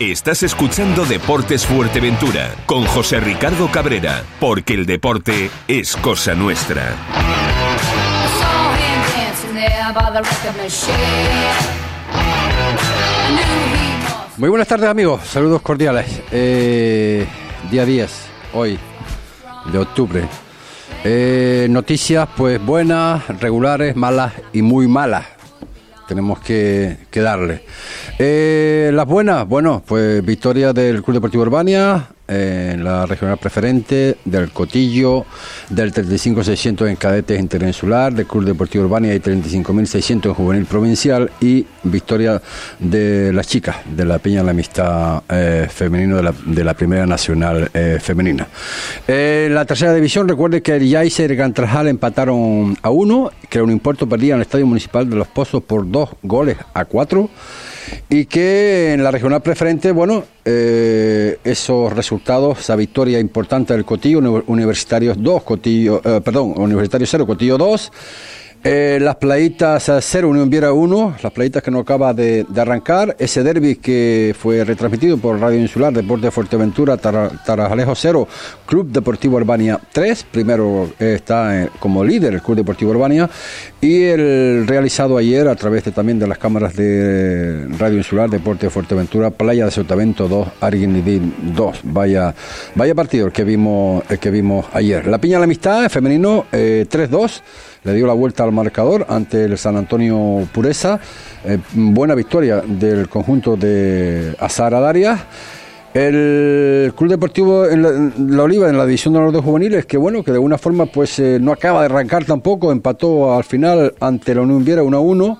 Estás escuchando Deportes Fuerteventura con José Ricardo Cabrera, porque el deporte es cosa nuestra. Muy buenas tardes amigos, saludos cordiales. Eh, día 10, hoy, de octubre. Eh, noticias pues buenas, regulares, malas y muy malas. Tenemos que, darle. Eh, las buenas, bueno, pues victoria del Club Deportivo Urbania en la regional preferente, del Cotillo, del 35.600 en cadetes interinsular, del Club Deportivo Urbania y 35.600 en juvenil provincial y victoria de las chicas de la Peña de la Amistad eh, Femenino de la, de la Primera Nacional eh, Femenina. En la tercera división, recuerde que el Yaiser y el Gantrajal empataron a uno, que un impuesto perdía en el Estadio Municipal de Los Pozos por dos goles a cuatro y que en la regional preferente, bueno, eh, esos resultados, esa victoria importante del Cotillo, Universitarios 2, Cotillo, eh, perdón, Universitario 0, Cotillo 2, eh, las playitas 0, Unión Viera 1, las playitas que no acaba de, arrancar. Ese derby que fue retransmitido por Radio Insular, Deporte de Fuerteventura, Tarajalejo 0, Club Deportivo Urbania 3. Primero está eh, como líder el Club Deportivo Urbania. Y el realizado ayer a través de, también de las cámaras de Radio Insular, Deporte de Fuerteventura, Playa de Sotavento 2, Arguinidín 2. Vaya, vaya partido el que vimos, que vimos ayer. La Piña de la Amistad, femenino, 3-2. Le dio la vuelta al marcador ante el San Antonio Pureza. Eh, buena victoria del conjunto de Azara Darias. El Club Deportivo en la, Oliva, en la división de los de juveniles, que bueno, que de alguna forma pues eh, no acaba de arrancar tampoco, empató al final ante la Unión Viera 1 a 1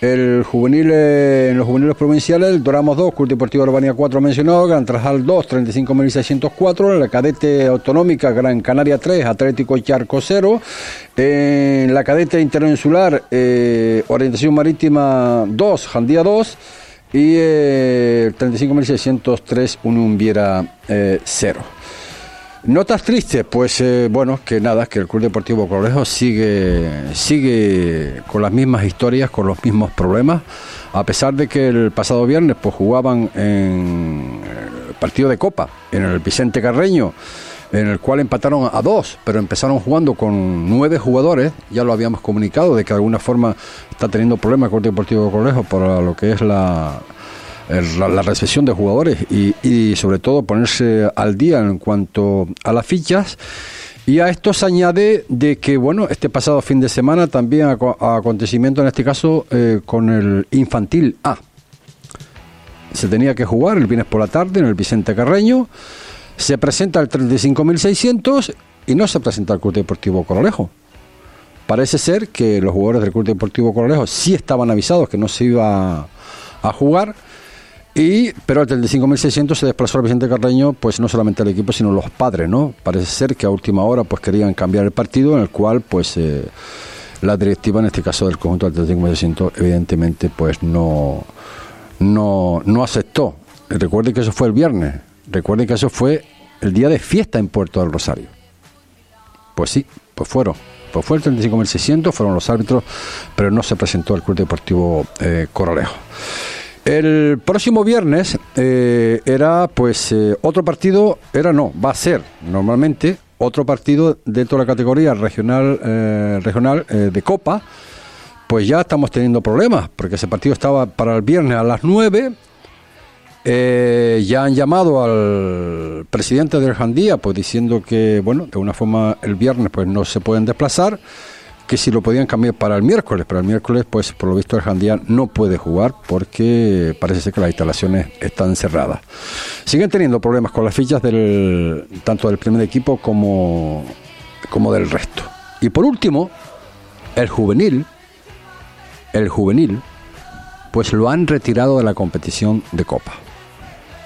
el juvenil, en los juveniles provinciales, Doramos 2, Club Deportivo Urbania 4 mencionado, Gran Trajal 2, 35.604, la cadete autonómica Gran Canaria 3, Atlético Charco 0, en la cadete interinsular eh, Orientación Marítima 2, Jandía 2, y eh, 35.603, Unumbiera 0. Notas tristes, pues eh, bueno, que nada, que el Club Deportivo Colejo sigue, sigue con las mismas historias, con los mismos problemas, a pesar de que el pasado viernes pues jugaban en el partido de Copa, en el Vicente Carreño, en el cual empataron a dos, pero empezaron jugando con nueve jugadores, ya lo habíamos comunicado, de que de alguna forma está teniendo problemas el Club Deportivo Colejo por lo que es la la, recepción de jugadores y, sobre todo ponerse al día en cuanto a las fichas. Y a esto se añade de que, bueno, este pasado fin de semana también acontecimiento en este caso eh, con el infantil A. Se tenía que jugar el viernes por la tarde en el Vicente Carreño. Se presenta el 35.600 y no se presenta el Club Deportivo Corolejo. Parece ser que los jugadores del Club Deportivo Corolejo sí estaban avisados que no se iba a jugar y, pero el 35.600 se desplazó al Vicente Carreño, pues no solamente el equipo, sino los padres, ¿no? Parece ser que a última hora pues querían cambiar el partido, en el cual pues eh, la directiva, en este caso del conjunto del 35.600, evidentemente pues no, no, no aceptó. Recuerden que eso fue el viernes, recuerden que eso fue el día de fiesta en Puerto del Rosario. Pues sí, pues fueron. Pues fue el 35.600, fueron los árbitros, pero no se presentó el Club Deportivo eh, Coralejo. El próximo viernes eh, era pues eh, otro partido, era no, va a ser normalmente otro partido dentro de la categoría regional, eh, regional de Copa. Pues ya estamos teniendo problemas, porque ese partido estaba para el viernes a las 9. ya han llamado al presidente del Jandía, pues diciendo que, bueno, de una forma el viernes pues no se pueden desplazar que si lo podían cambiar para el miércoles, pero el miércoles, pues por lo visto el Jandía no puede jugar porque parece ser que las instalaciones están cerradas. Siguen teniendo problemas con las fichas del tanto del primer equipo como, como del resto. Y por último, el juvenil, el juvenil, pues lo han retirado de la competición de Copa.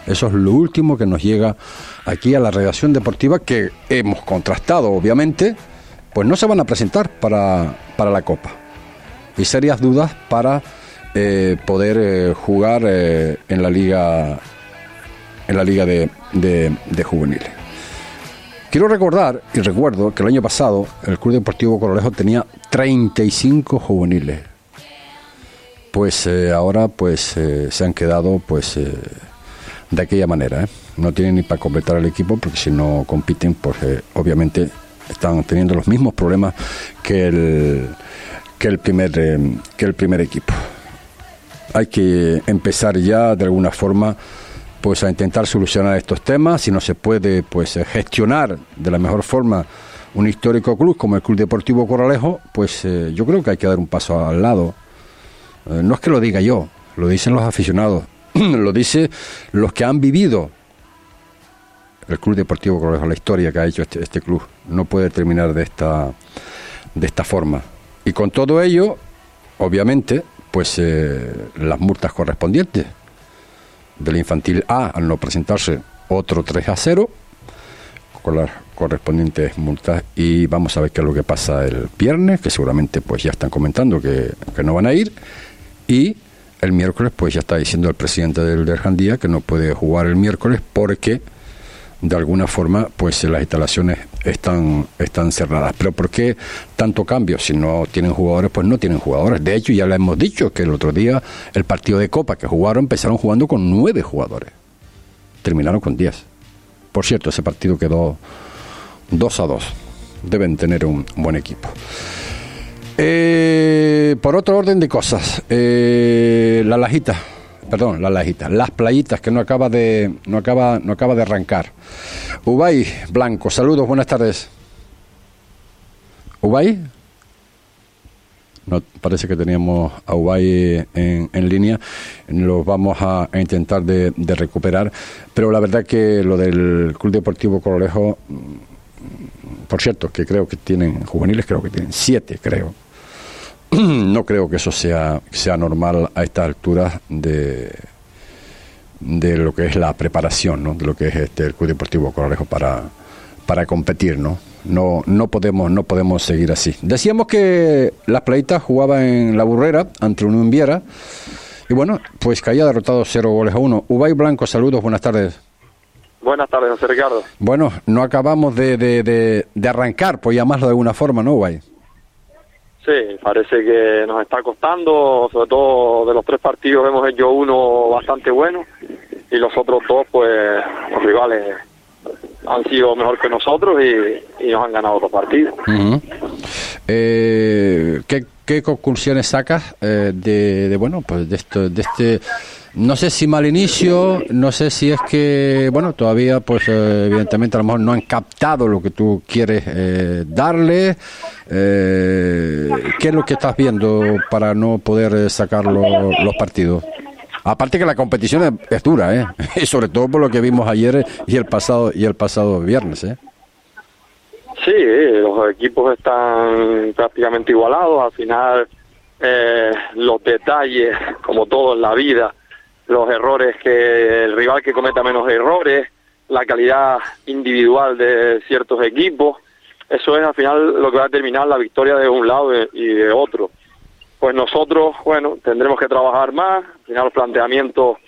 Eso es lo último que nos llega aquí a la redacción deportiva que hemos contrastado, obviamente, pues no se van a presentar para, la Copa. Y serias dudas para eh, poder eh, jugar eh, en la liga en la liga de, de, juveniles. Quiero recordar y recuerdo que el año pasado el Club Deportivo Colorejo tenía 35 juveniles. Pues ahora pues se han quedado pues de aquella manera. No tienen ni para completar el equipo porque si no compiten, pues obviamente están teniendo los mismos problemas que el, que el, primer, eh, que el primer equipo. Hay que empezar ya de alguna forma pues a intentar solucionar estos temas, si no se puede pues gestionar de la mejor forma un histórico club como el Club Deportivo Corralejo, pues yo creo que hay que dar un paso al lado. no es que lo diga yo, lo dicen los aficionados, lo dice los que han vivido el Club Deportivo Corralejo, la historia que ha hecho este, este, club. No puede terminar de esta, de esta forma. Y con todo ello, obviamente, pues eh, las multas correspondientes. Del infantil A al no presentarse otro 3 a 0 con las correspondientes multas. Y vamos a ver qué es lo que pasa el viernes que seguramente pues ya están comentando que, que no van a ir. Y el miércoles, pues ya está diciendo el presidente del Derjandía que no puede jugar el miércoles porque de alguna forma pues las instalaciones están están cerradas. Pero ¿por qué tanto cambio? Si no tienen jugadores, pues no tienen jugadores. De hecho, ya le hemos dicho que el otro día el partido de Copa que jugaron empezaron jugando con nueve jugadores. Terminaron con diez. Por cierto, ese partido quedó dos a dos. Deben tener un buen equipo. Eh, por otro orden de cosas, eh, la lajita, perdón, la lajita, las playitas que no acaba de, no acaba, no acaba de arrancar. Ubay Blanco, saludos, buenas tardes. Ubay, no, parece que teníamos a Ubay en, en línea, los vamos a, intentar de, recuperar, pero la verdad que lo del Club Deportivo Corolejo, mm, por cierto, que creo que tienen juveniles, creo que tienen siete, creo no creo que eso sea, sea normal a estas alturas de, de lo que es la preparación, ¿no? de lo que es este, el Club Deportivo Coralejo para, para competir, ¿no? No, no podemos, no podemos seguir así. Decíamos que las playitas jugaba en la burrera ante un Viera y bueno, pues caía derrotado cero goles a uno. Ubay Blanco, saludos, buenas tardes. Buenas tardes, José Ricardo. Bueno, no acabamos de, de, de, de arrancar, pues llamarlo de alguna forma, ¿no, Ubay? Sí, parece que nos está costando, sobre todo de los tres partidos hemos hecho uno bastante bueno y los otros dos, pues los rivales han sido mejor que nosotros y, nos han ganado los partidos. Eh, ¿qué, conclusiones sacas eh, de, de, bueno, pues de, esto, de este no sé si mal inicio, no sé si es que, bueno, todavía, pues eh, evidentemente a lo mejor no han captado lo que tú quieres eh, darle. Eh, ¿Qué es lo que estás viendo para no poder sacar los partidos? Aparte que la competición es, dura, ¿eh? Y sobre todo por lo que vimos ayer y el pasado y el pasado viernes, ¿eh? Sí, los equipos están prácticamente igualados. Al final, los detalles, como todo en la vida, los errores que el rival que cometa menos errores, la calidad individual de ciertos equipos, eso es al final lo que va a determinar la victoria de un lado y de otro. Pues nosotros, bueno, tendremos que trabajar más, al final los planteamientos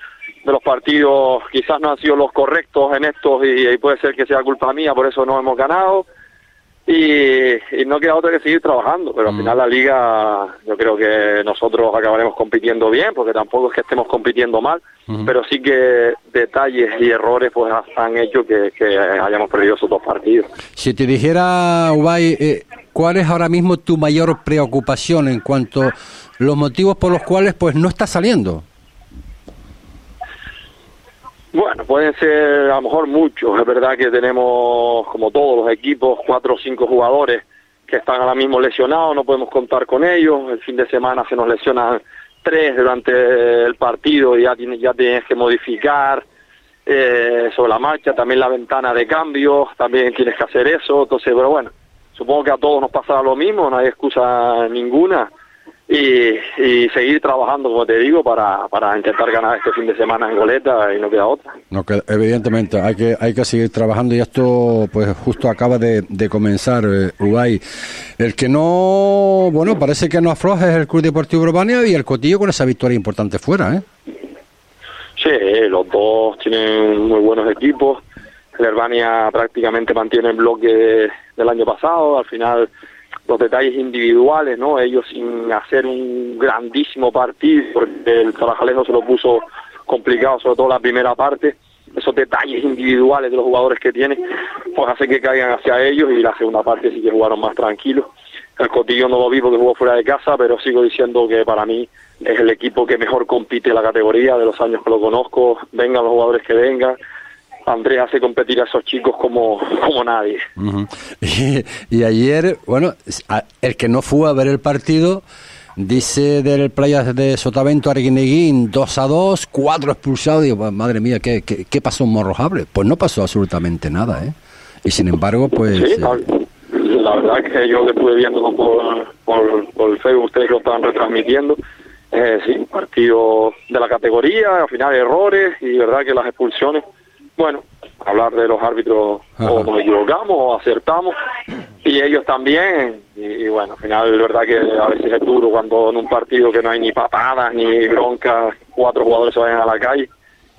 de los partidos quizás no han sido los correctos en estos y, y puede ser que sea culpa mía, por eso no hemos ganado y, no queda otra que seguir trabajando, pero al mm. final la liga yo creo que nosotros acabaremos compitiendo bien, porque tampoco es que estemos compitiendo mal, pero sí que detalles y errores pues han hecho que, hayamos perdido esos dos partidos. Si te dijera, Ubay, eh, ¿cuál es ahora mismo tu mayor preocupación en cuanto a los motivos por los cuales pues no está saliendo? Bueno, pueden ser a lo mejor muchos. Es verdad que tenemos, como todos los equipos, cuatro o cinco jugadores que están ahora mismo lesionados, no podemos contar con ellos. El fin de semana se nos lesionan tres durante el partido y ya, tienes, ya tienes que modificar eh, sobre la marcha. También la ventana de cambio, también tienes que hacer eso. Entonces, pero bueno, supongo que a todos nos pasará lo mismo, no hay excusa ninguna y, seguir trabajando, como te digo, para, para intentar ganar este fin de semana en Goleta y no queda otra. No, evidentemente, hay que, hay que seguir trabajando y esto pues justo acaba de, de comenzar, eh, Ubay. El que no, bueno, parece que no afloja es el Club Deportivo Urbania y el Cotillo con esa victoria importante fuera, ¿eh? Sí, los dos tienen muy buenos equipos. El Urbania prácticamente mantiene el bloque del año pasado, al final los detalles individuales, ¿no? Ellos sin hacer un grandísimo partido, porque el Tarajalejo se lo puso complicado, sobre todo la primera parte, esos detalles individuales de los jugadores que tiene, pues hace que caigan hacia ellos y la segunda parte sí que jugaron más tranquilos. El Cotillo no lo vi porque jugó fuera de casa, pero sigo diciendo que para mí es el equipo que mejor compite la categoría de los años que lo conozco, vengan los jugadores que vengan. Andrés hace competir a esos chicos como, como nadie. y, ayer, bueno, el que no fue a ver el partido, dice del Playa de Sotavento Arguineguín 2 a 2, 4 expulsados. Digo, madre mía, ¿qué, qué, pasó en Morrojable? Pues no pasó absolutamente nada, ¿eh? Y sin embargo, pues. Sí, eh, la verdad que yo le estuve viendo por, por, por el Facebook, ustedes lo estaban retransmitiendo. Eh, sí, partido de la categoría, al final errores y verdad que las expulsiones, bueno, hablar de los árbitros o nos equivocamos o acertamos y ellos también y, bueno, al final es verdad que a veces es duro cuando en un partido que no hay ni patadas ni broncas, cuatro jugadores se vayan a la calle,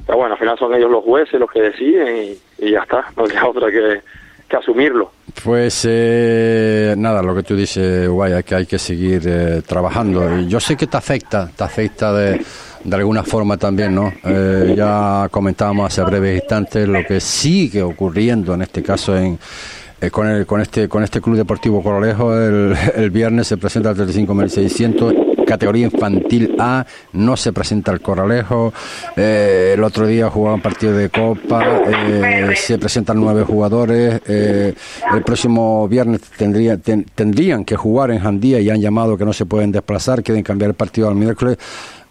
pero bueno, al final son ellos los jueces los que deciden y, ya está, no queda otra que, que asumirlo. Pues eh, nada, lo que tú dices, guay, que hay que seguir eh, trabajando. Yo sé que te afecta, te afecta de, de alguna forma también, ¿no? Eh, ya comentábamos hace breves instantes lo que sigue ocurriendo en este caso en con, el, con este con este Club Deportivo Corolejo. El, viernes se presenta el 35.600 categoría infantil A, no se presenta el Corralejo. Eh, el otro día jugaban partido de Copa, eh, se presentan nueve jugadores. Eh, el próximo viernes tendría, tendrían que jugar en Jandía y han llamado que no se pueden desplazar, quieren cambiar el partido al miércoles.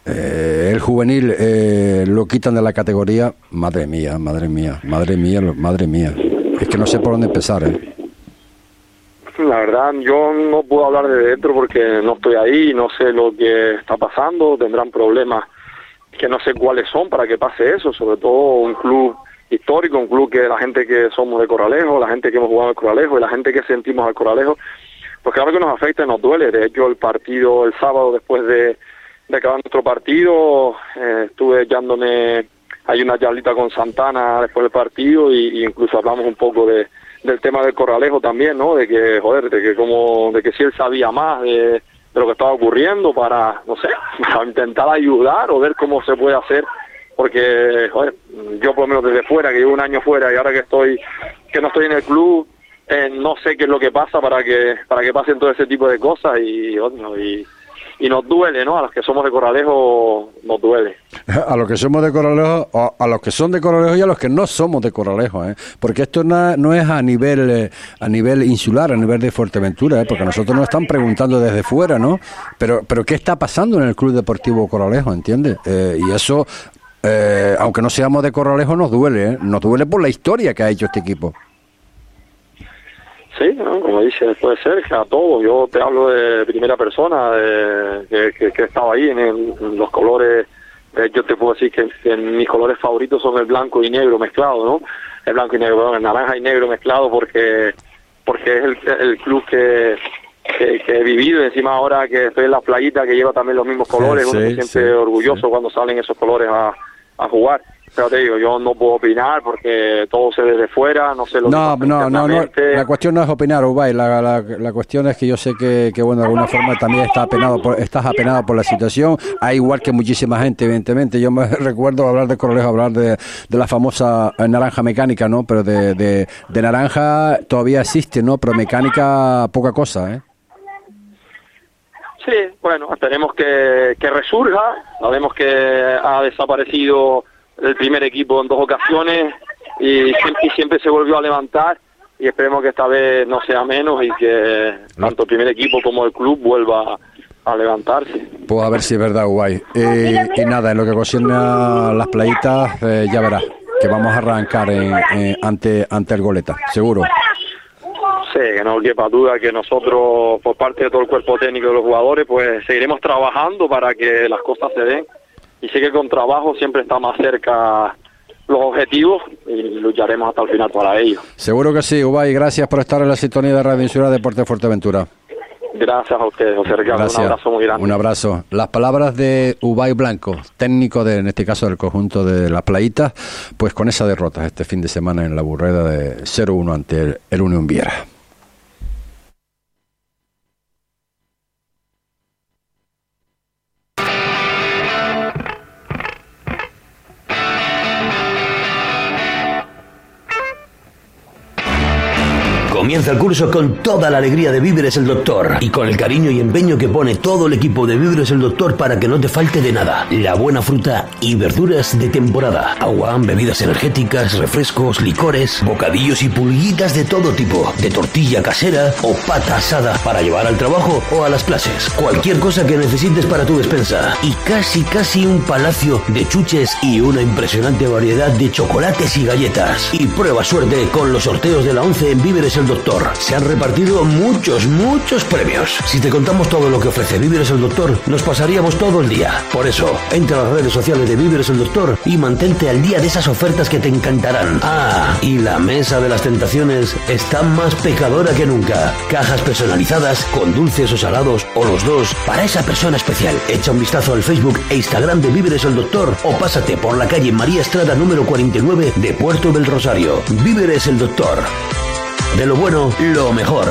El juvenil lo quitan de la categoría. Madre mía, madre mía, madre mía, madre mía. Es que no sé por dónde empezar, ¿eh? La verdad, yo no puedo hablar de dentro porque no estoy ahí, no sé lo que está pasando, tendrán problemas que no sé cuáles son para que pase eso, sobre todo un club histórico, un club que la gente que somos de Coralejo, la gente que hemos jugado en Coralejo y la gente que sentimos al Coralejo, pues claro que nos afecta y nos duele. De hecho, el partido el sábado después de, de acabar nuestro partido, eh, estuve echándome, hay una charlita con Santana después del partido y incluso hablamos un poco de del tema del Corralejo también, ¿no? De que, joder, de que como, de que si él sabía más de, lo que estaba ocurriendo para, no sé, para intentar ayudar o ver cómo se puede hacer, porque, joder, yo por lo menos desde fuera, que llevo un año fuera y ahora que estoy, que no estoy en el club, eh, no sé qué es lo que pasa para que, para que pasen todo ese tipo de cosas y, y y nos duele, ¿no? A los que somos de Coralejo nos duele. A los que somos de Coralejo, a los que son de Coralejo y a los que no somos de Coralejo, ¿eh? Porque esto no, es a nivel eh, a nivel insular, a nivel de Fuerteventura, ¿eh? Porque nosotros nos están preguntando desde fuera, ¿no? Pero pero qué está pasando en el Club Deportivo Coralejo, ¿entiendes? Eh, y eso, aunque no seamos de Coralejo, nos duele, ¿eh? Nos duele por la historia que ha hecho este equipo. Sí, como dice, puede ser que a todos. Yo te hablo de primera persona, de, que, que, he estado ahí en, los colores. yo te puedo decir que, mis colores favoritos son el blanco y negro mezclado, ¿no? El blanco y negro, el naranja y negro mezclado porque porque es el, el club que, que, he vivido. Encima ahora que estoy en la playita que lleva también los mismos colores, uno se siente orgulloso cuando salen esos colores a, a jugar. Pero te digo, yo no puedo opinar porque todo se ve desde fuera, no sé lo no, que no, no, no, la cuestión no es opinar, Ubay, la, la, la, cuestión es que yo sé que, que, bueno, de alguna forma también está apenado por, estás apenado por la situación, hay igual que muchísima gente, evidentemente. Yo me recuerdo hablar de Correjo, hablar de, de la famosa eh, naranja mecánica, ¿no? Pero de, de, de naranja todavía existe, ¿no? Pero mecánica, poca cosa, ¿eh? Sí, bueno, esperemos que, que resurja, sabemos que ha desaparecido el primer equipo en dos ocasiones y siempre, se volvió a levantar y esperemos que esta vez no sea menos y que tanto el primer equipo como el club vuelva a levantarse. Pues a ver si es verdad, guay. Eh, y nada, en lo que concierne las playitas, eh, ya verás que vamos a arrancar ante, ante el goleta, seguro. Sí, que no quepa duda que nosotros, por parte de todo el cuerpo técnico de los jugadores, pues seguiremos trabajando para que las cosas se den y sé que con trabajo siempre está más cerca los objetivos y lucharemos hasta el final para ello. Seguro que sí, Ubay, gracias por estar en la sintonía de Radio Insura Deporte Fuerteventura. Gracias a ustedes, José Ricardo. Un abrazo muy grande. Un abrazo. Las palabras de Ubay Blanco, técnico de, en este caso del conjunto de las playitas, pues con esa derrota este fin de semana en la burreda de 0-1 ante el, el Unión Viera. Comienza el curso con toda la alegría de Víveres el Doctor y con el cariño y empeño que pone todo el equipo de Víveres el Doctor para que no te falte de nada. La buena fruta y verduras de temporada. Agua, bebidas energéticas, refrescos, licores, bocadillos y pulguitas de todo tipo. De tortilla casera o pata asada para llevar al trabajo o a las clases. Cualquier cosa que necesites para tu despensa. Y casi casi un palacio de chuches y una impresionante variedad de chocolates y galletas. Y prueba suerte con los sorteos de la 11 en Víveres el Doctor. Se han repartido muchos, muchos premios. Si te contamos todo lo que ofrece Víveres el Doctor, nos pasaríamos todo el día. Por eso, entra a las redes sociales de Víveres el Doctor y mantente al día de esas ofertas que te encantarán. Ah, y la mesa de las tentaciones está más pecadora que nunca. Cajas personalizadas con dulces o salados o los dos para esa persona especial. Echa un vistazo al Facebook e Instagram de Víveres el Doctor o pásate por la calle María Estrada número 49 de Puerto del Rosario. Víveres el Doctor. De lo bueno, lo mejor.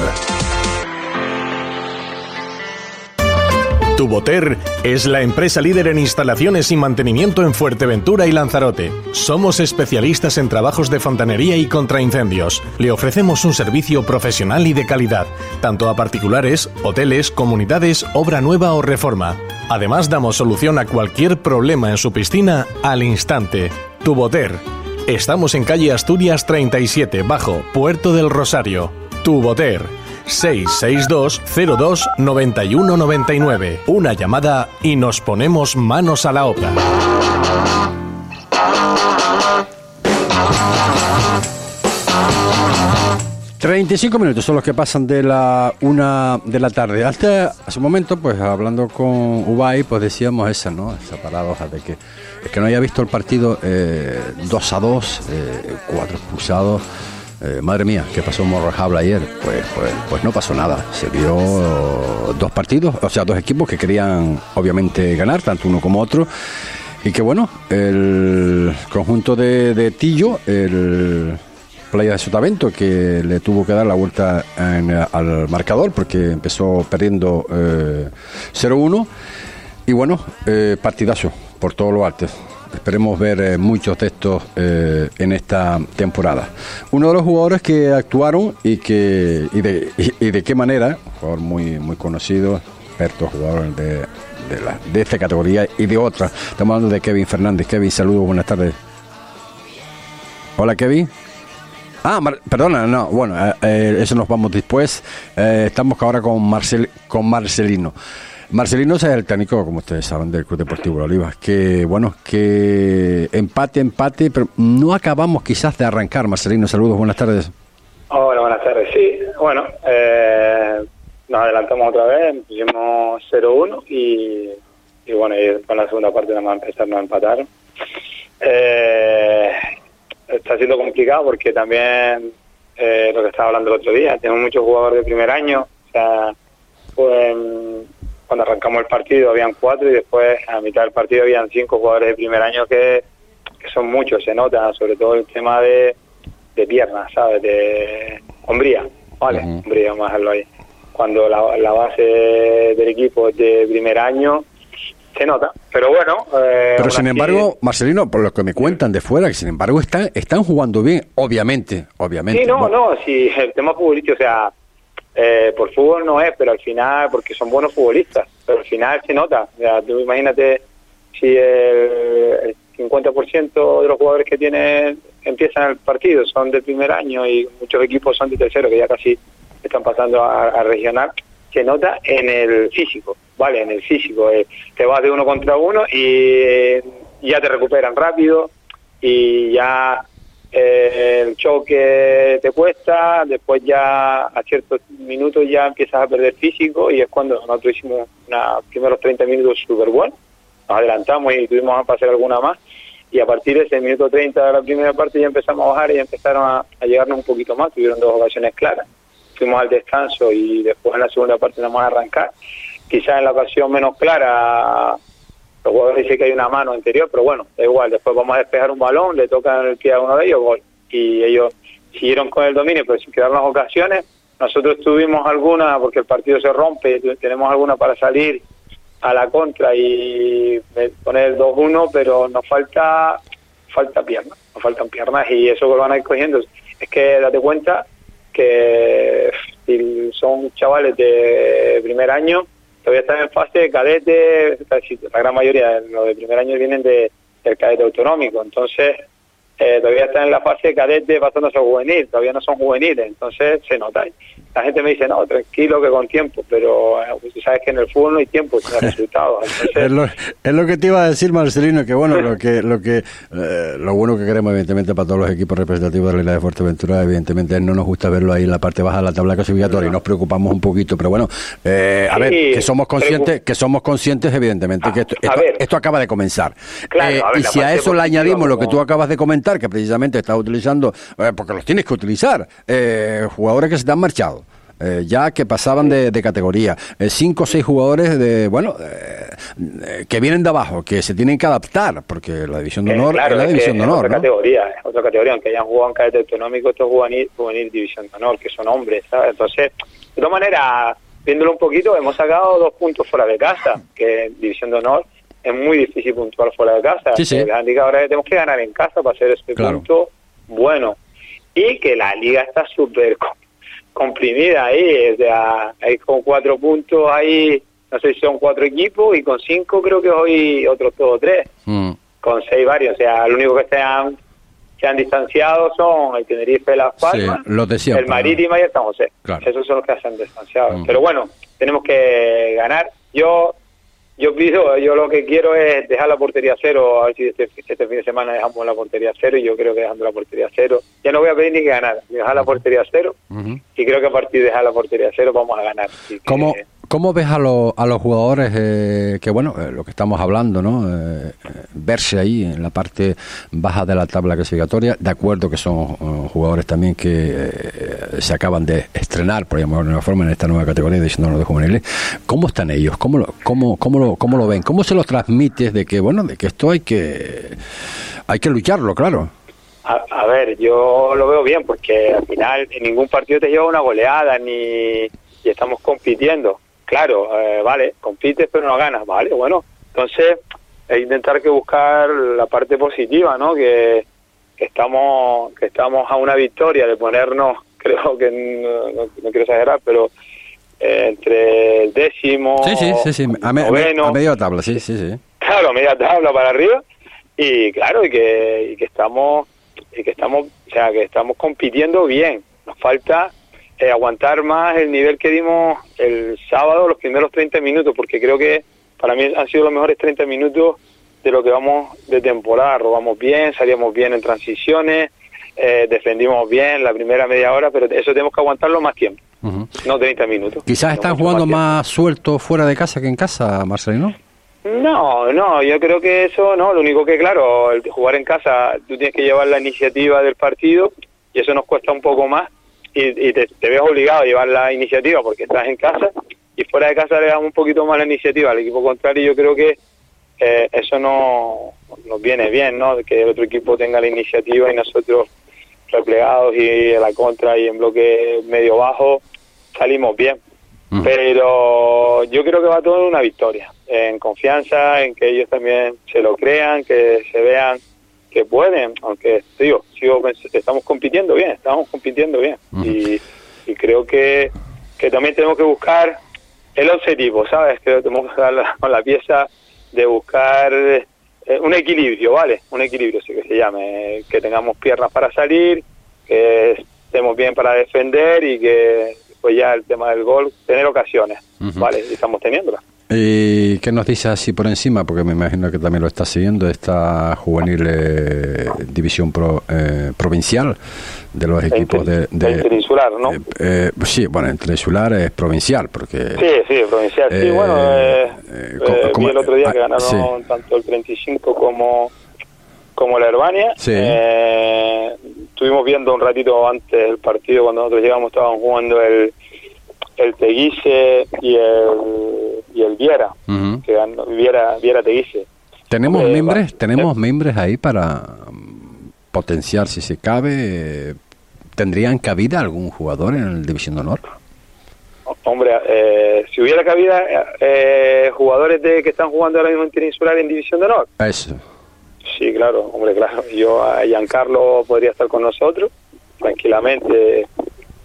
Tuboter es la empresa líder en instalaciones y mantenimiento en Fuerteventura y Lanzarote. Somos especialistas en trabajos de fontanería y contraincendios. Le ofrecemos un servicio profesional y de calidad, tanto a particulares, hoteles, comunidades, obra nueva o reforma. Además, damos solución a cualquier problema en su piscina al instante. Tuboter. Estamos en calle Asturias 37, bajo Puerto del Rosario. Tuboter 662 02 91 99. Una llamada y nos ponemos manos a la obra. 35 minutos son los que pasan de la una de la tarde. Hasta hace un momento, pues hablando con Ubay, pues decíamos esa, ¿no? Esa paradoja de que es que no haya visto el partido 2 eh, a 2, eh, cuatro expulsados. Eh, madre mía, ¿qué pasó en Morrojabla ayer? Pues, pues, pues no pasó nada. Se vio dos partidos, o sea, dos equipos que querían obviamente ganar, tanto uno como otro. Y que bueno, el conjunto de, de Tillo, el Playa de Sotavento, que le tuvo que dar la vuelta al marcador porque empezó perdiendo 0-1. Y bueno, eh, partidazo por todo lo alto. Esperemos ver eh, muchos de estos eh, en esta temporada. Uno de los jugadores que actuaron y que y de, qué manera, jugador muy muy conocido, experto jugador de, de, esta categoría y de otra. Estamos hablando de Kevin Fernández. Kevin, saludos, buenas tardes. Hola Kevin. Ah, perdona, no, bueno, eh, eso nos vamos después. estamos ahora con, Marcel, con Marcelino. Marcelino es el técnico, como ustedes saben, del Club Deportivo de Olivas, que bueno, que empate, empate, pero no acabamos quizás de arrancar. Marcelino, saludos, buenas tardes. Hola, buenas tardes. Sí, bueno, eh, nos adelantamos otra vez, pusimos 0-1 y, bueno, y con la segunda parte nada más empezarnos a empatar. Eh, está siendo complicado porque también eh, lo que estaba hablando el otro día, tenemos muchos jugadores de primer año, o sea, pues cuando arrancamos el partido habían cuatro y después a mitad del partido habían cinco jugadores de primer año que, son muchos, se nota, sobre todo el tema de, de piernas, ¿sabes? De hombría, ¿vale? Hombría, vamos a dejarlo ahí. Cuando la, la base del equipo es de primer año, se nota, pero bueno. Eh, pero sin embargo, Marcelino, por lo que me cuentan de fuera, que sin embargo están, están jugando bien, obviamente, obviamente. Sí, no, no, sí, el tema futbolístico, o sea, eh, por fútbol no es, pero al final, porque son buenos futbolistas, pero al final se nota. Ya, tú imagínate si el, 50% de los jugadores que tienen empiezan el partido son del primer año y muchos equipos son de tercero, que ya casi están pasando a, regional, se nota en el físico, ¿vale? En el físico. Eh, te vas de uno contra uno y ya te recuperan rápido y ya eh, el choque te cuesta, después ya a ciertos minutos ya empiezas a perder físico y es cuando nosotros hicimos una, primeros 30 minutos súper buenos, nos adelantamos y tuvimos a pasar alguna más y a partir de ese minuto 30 de la primera parte ya empezamos a bajar y empezaron a, llegarnos un poquito más, tuvieron dos ocasiones claras, fuimos al descanso y después en la segunda parte vamos a arrancar, quizás en la ocasión menos clara los jugadores dicen que hay una mano anterior, pero bueno, da igual, después vamos a despejar un balón, le tocan el pie a uno de ellos, gol. Y ellos siguieron con el dominio, pero sin quedar las ocasiones. Nosotros tuvimos alguna, porque el partido se rompe, tenemos alguna para salir a la contra y poner el 2-1, pero nos falta falta piernas, nos faltan piernas y eso lo van a ir cogiendo. Es que date cuenta que son chavales de primer año, todavía están en fase de cadete, la gran mayoría de los de primer año vienen de, del cadete autonómico, entonces eh, todavía están en la fase de cadete pasándose a juvenil, todavía no son juveniles, entonces se nota. La gente me dice, no, tranquilo que con tiempo, pero eh, tú sabes que en el fútbol no hay tiempo, hay resultados. es, lo, es, lo, que te iba a decir, Marcelino, que bueno, lo que lo que eh, lo bueno que queremos, evidentemente, para todos los equipos representativos de la isla de Fuerteventura, evidentemente no nos gusta verlo ahí en la parte baja de la tabla clasificatoria y nos preocupamos un poquito, pero bueno, eh, a ver, que somos conscientes, que somos conscientes, evidentemente, que esto, esto, esto, acaba de comenzar. Claro, ver, y si a eso le añadimos lo que tú acabas de comentar, que precisamente estás utilizando, porque los tienes que utilizar, jugadores que se te han marchado. Eh, ya que pasaban de, de categoría. Eh, cinco o seis jugadores de, bueno, eh, que vienen de abajo, que se tienen que adaptar, porque la división de honor claro, es la división de honor. Otra ¿no? categoría, es otra categoría, aunque hayan jugado en cadete autonómico, esto es juvenil, juvenil división de honor, que son hombres, ¿sabes? Entonces, de todas maneras, viéndolo un poquito, hemos sacado dos puntos fuera de casa, que división de honor es muy difícil puntuar fuera de casa. Sí, sí. ahora tenemos que ganar en casa para hacer este Claro. punto bueno. Y que la liga está súper comprimida ahí, o sea, hay con cuatro puntos ahí, no sé si son cuatro equipos, y con cinco creo que hoy otros dos o tres, Mm. con seis varios, o sea, lo único que se han, se han distanciado son el Tenerife, Las Palmas, Sí, los de siempre, el Marítimo y el San José. Claro. Esos son los que se han distanciado. Mm. Pero bueno, tenemos que ganar. Yo yo pido, yo lo que quiero es dejar la portería cero, a ver si este, este fin de semana dejamos la portería cero y yo creo que dejando la portería cero, ya no voy a pedir ni que ganar, dejar la portería cero y creo que a partir de dejar la portería cero vamos a ganar. Así que- ¿Cómo, ¿Cómo ves a, los a los jugadores eh, que, bueno, eh, lo que estamos hablando, ¿no? Eh, eh, verse ahí en la parte baja de la tabla clasificatoria, de acuerdo que son jugadores también que se acaban de estrenar, por llamarlo de una forma, en esta nueva categoría diciendo los de juveniles. ¿Cómo están ellos? ¿Cómo lo, cómo, cómo, lo, ¿Cómo lo ven? ¿Cómo se los transmites de que, bueno, de que esto hay que, hay que lucharlo, claro? A, a ver, yo lo veo bien porque al final en ningún partido te lleva una goleada ni y estamos compitiendo. Claro, eh, vale, compites pero no ganas, vale, bueno, entonces es intentar que buscar la parte positiva, ¿no? Que, que estamos que estamos a una victoria de ponernos, creo que no, no- no quiero exagerar, pero eh, entre el décimo, Sí, sí, sí, sí. A, me- a noveno, a tabla, sí, sí, sí. claro, media tabla para arriba y claro, y que, y que estamos y que estamos, o sea, que estamos compitiendo bien. Nos falta eh, aguantar más el nivel que dimos el sábado, los primeros 30 minutos, porque creo que para mí han sido los mejores 30 minutos de lo que vamos de temporada. Robamos bien, salíamos bien en transiciones, eh, defendimos bien la primera media hora, pero eso tenemos que aguantarlo más tiempo, no 30 minutos. Quizás están jugando más sueltos fuera de casa que en casa, Marcelino. No, no, yo creo que eso no, lo único que claro, el jugar en casa, tú tienes que llevar la iniciativa del partido y eso nos cuesta un poco más y, y te, te ves obligado a llevar la iniciativa porque estás en casa y fuera de casa le damos un poquito más la iniciativa al equipo contrario y yo creo que eh, eso no nos viene bien, ¿no? Que el otro equipo tenga la iniciativa y nosotros replegados y en la contra y en bloque medio bajo salimos bien Ujú. pero yo creo que va todo en una victoria, en confianza, en que ellos también se lo crean, que se vean que pueden, aunque digo, sigo, estamos compitiendo bien, estamos compitiendo bien y, y creo que, que también tenemos que buscar el objetivo, ¿sabes? Creo que tenemos que dar la- con la pieza de buscar eh, un equilibrio, ¿vale? Un equilibrio, sí que se llame, que tengamos piernas para salir, que estemos bien para defender y que pues ya el tema del gol, tener ocasiones. ¿vale? Y estamos teniéndolas. ¿Y qué nos dice así por encima? Porque me imagino que también lo está siguiendo esta juvenil eh, división pro- eh, provincial de los equipos de... Interinsular, ¿no? eh, eh, sí, bueno, interinsular es provincial, porque... Sí, sí, provincial. Sí, Eh, bueno, eh, eh, eh, ¿cómo- cómo- vi el otro día que ah, ganaron sí. tanto el 35 como como la Herbania. Sí. Eh, estuvimos viendo un ratito antes del partido, cuando nosotros llegamos, estaban jugando el, el Teguise y el, y el Viera, que ganó, Viera, Viera Teguise. ¿Tenemos Eh, miembros, va- tenemos miembros ahí para mm, potenciar, si se cabe? eh, ¿Tendrían cabida algún jugador en el División de Honor? Hombre, eh, si hubiera cabida eh, jugadores de que están jugando ahora mismo en Interinsular en División de Honor, Eso. Sí, claro, hombre, claro. Yo a Giancarlo podría estar con nosotros tranquilamente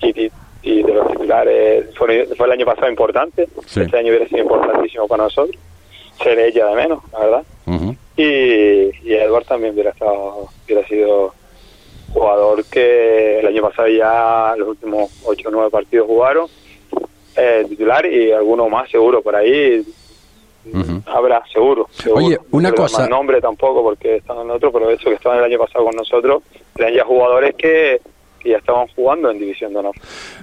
y, y de los titulares fue, fue el año pasado importante, Sí. este año hubiera sido importantísimo para nosotros, ser ella de menos, la verdad. Y, y Edward también hubiera estado, hubiera sido jugador que el año pasado ya los últimos 8 o 9 partidos jugaron, eh, titular y alguno más seguro por ahí. Habrá, seguro. seguro. Oye, una No cosa- más nombre tampoco porque están en otro, pero eso que estaban el año pasado con nosotros, eran ya jugadores que, que ya estaban jugando en División de Honor.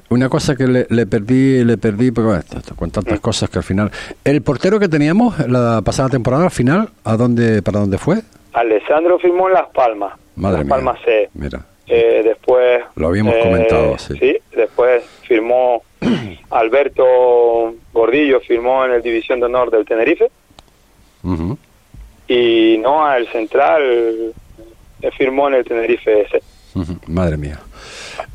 Una cosa que le, le perdí, le perdí, pero bueno, con tantas cosas que al final. El portero que teníamos la pasada temporada, al final, ¿a dónde, para dónde fue? Alessandro firmó en Las Palmas. Madre Las mía. Palmas C. Mira. Eh, después. Lo habíamos comentado, sí. después firmó Alberto Gordillo, firmó en el División de Honor del Tenerife. Y Noah, el central, eh, firmó en el Tenerife Madre mía.